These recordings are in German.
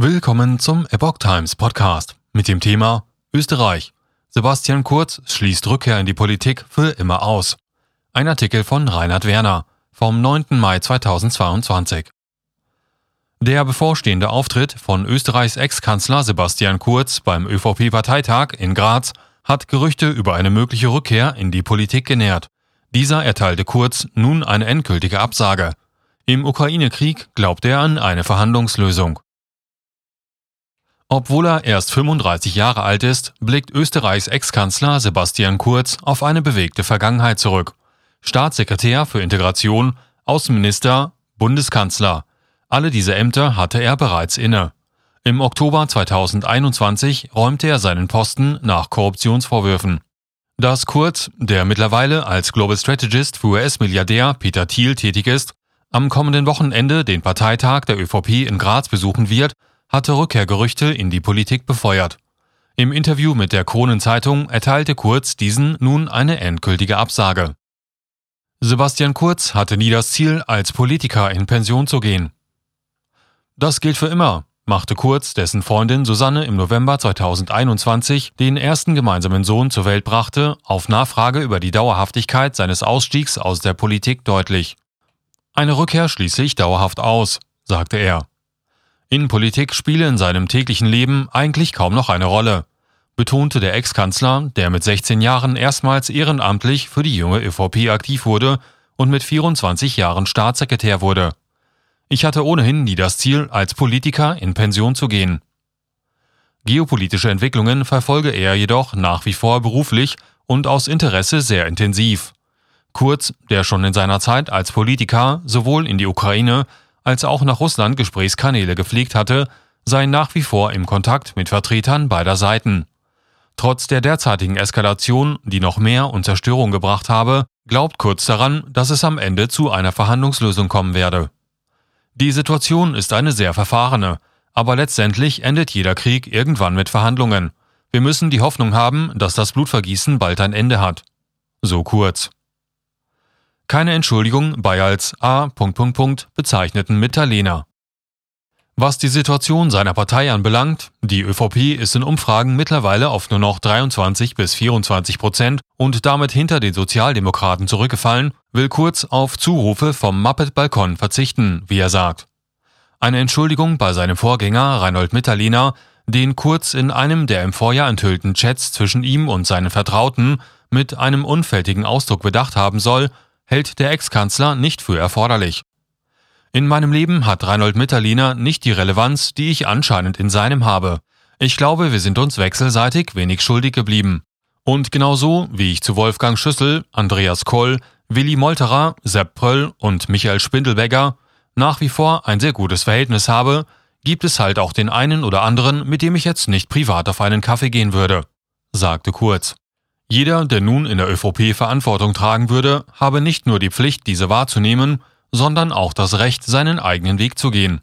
Willkommen zum Epoch Times Podcast mit dem Thema Österreich. Sebastian Kurz schließt Rückkehr in die Politik für immer aus. Ein Artikel von Reinhard Werner vom 9. Mai 2022. Der bevorstehende Auftritt von Österreichs Ex-Kanzler Sebastian Kurz beim ÖVP-Parteitag in Graz hat Gerüchte über eine mögliche Rückkehr in die Politik genährt. Dieser erteilte Kurz nun eine endgültige Absage. Im Ukraine-Krieg glaubt er an eine Verhandlungslösung. Obwohl er erst 35 Jahre alt ist, blickt Österreichs Ex-Kanzler Sebastian Kurz auf eine bewegte Vergangenheit zurück. Staatssekretär für Integration, Außenminister, Bundeskanzler. Alle diese Ämter hatte er bereits inne. Im Oktober 2021 räumte er seinen Posten nach Korruptionsvorwürfen. Dass Kurz, der mittlerweile als Global Strategist für US-Milliardär Peter Thiel tätig ist, am kommenden Wochenende den Parteitag der ÖVP in Graz besuchen wird, hatte Rückkehrgerüchte in die Politik befeuert. Im Interview mit der Kronenzeitung erteilte Kurz diesen nun eine endgültige Absage. Sebastian Kurz hatte nie das Ziel, als Politiker in Pension zu gehen. Das gilt für immer, machte Kurz, dessen Freundin Susanne im November 2021 den ersten gemeinsamen Sohn zur Welt brachte, auf Nachfrage über die Dauerhaftigkeit seines Ausstiegs aus der Politik deutlich. Eine Rückkehr schließe ich dauerhaft aus, sagte er. Innenpolitik spiele in seinem täglichen Leben eigentlich kaum noch eine Rolle, betonte der Ex-Kanzler, der mit 16 Jahren erstmals ehrenamtlich für die junge ÖVP aktiv wurde und mit 24 Jahren Staatssekretär wurde. Ich hatte ohnehin nie das Ziel, als Politiker in Pension zu gehen. Geopolitische Entwicklungen verfolge er jedoch nach wie vor beruflich und aus Interesse sehr intensiv. Kurz, der schon in seiner Zeit als Politiker sowohl in die Ukraine als auch nach Russland Gesprächskanäle gepflegt hatte, seien nach wie vor im Kontakt mit Vertretern beider Seiten. Trotz der derzeitigen Eskalation, die noch mehr und Zerstörung gebracht habe, glaubt Kurz daran, dass es am Ende zu einer Verhandlungslösung kommen werde. Die Situation ist eine sehr verfahrene, aber letztendlich endet jeder Krieg irgendwann mit Verhandlungen. Wir müssen die Hoffnung haben, dass das Blutvergießen bald ein Ende hat. So kurz keine Entschuldigung bei als A. bezeichneten Mitterlehner. Was die Situation seiner Partei anbelangt, die ÖVP ist in Umfragen mittlerweile auf nur noch 23 bis 24 Prozent und damit hinter den Sozialdemokraten zurückgefallen, will Kurz auf Zurufe vom Muppet-Balkon verzichten, wie er sagt. Eine Entschuldigung bei seinem Vorgänger Reinhold Mitterlehner, den Kurz in einem der im Vorjahr enthüllten Chats zwischen ihm und seinen Vertrauten mit einem unfältigen Ausdruck bedacht haben soll, hält der Ex-Kanzler nicht für erforderlich. In meinem Leben hat Reinhold Mitterlehner nicht die Relevanz, die ich anscheinend in seinem habe. Ich glaube, wir sind uns wechselseitig wenig schuldig geblieben. Und genauso wie ich zu Wolfgang Schüssel, Andreas Koll, Willi Molterer, Sepp Pröll und Michael Spindelbegger nach wie vor ein sehr gutes Verhältnis habe, gibt es halt auch den einen oder anderen, mit dem ich jetzt nicht privat auf einen Kaffee gehen würde, sagte Kurz. Jeder, der nun in der ÖVP Verantwortung tragen würde, habe nicht nur die Pflicht, diese wahrzunehmen, sondern auch das Recht, seinen eigenen Weg zu gehen.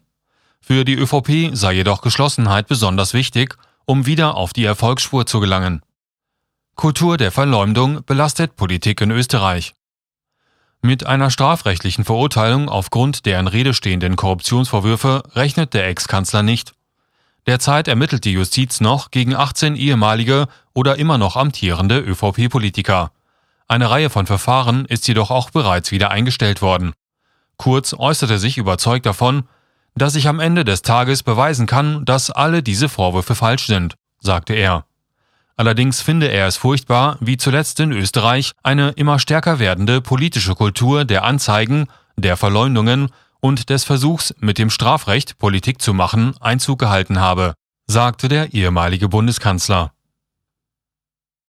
Für die ÖVP sei jedoch Geschlossenheit besonders wichtig, um wieder auf die Erfolgsspur zu gelangen. Kultur der Verleumdung belastet Politik in Österreich. Mit einer strafrechtlichen Verurteilung aufgrund der in Rede stehenden Korruptionsvorwürfe rechnet der Ex-Kanzler nicht. Derzeit ermittelt die Justiz noch gegen 18 ehemalige oder immer noch amtierende ÖVP-Politiker. Eine Reihe von Verfahren ist jedoch auch bereits wieder eingestellt worden. Kurz äußerte sich überzeugt davon, dass ich am Ende des Tages beweisen kann, dass alle diese Vorwürfe falsch sind, sagte er. Allerdings finde er es furchtbar, wie zuletzt in Österreich eine immer stärker werdende politische Kultur der Anzeigen, der Verleumdungen und des Versuchs, mit dem Strafrecht Politik zu machen, Einzug gehalten habe, sagte der ehemalige Bundeskanzler.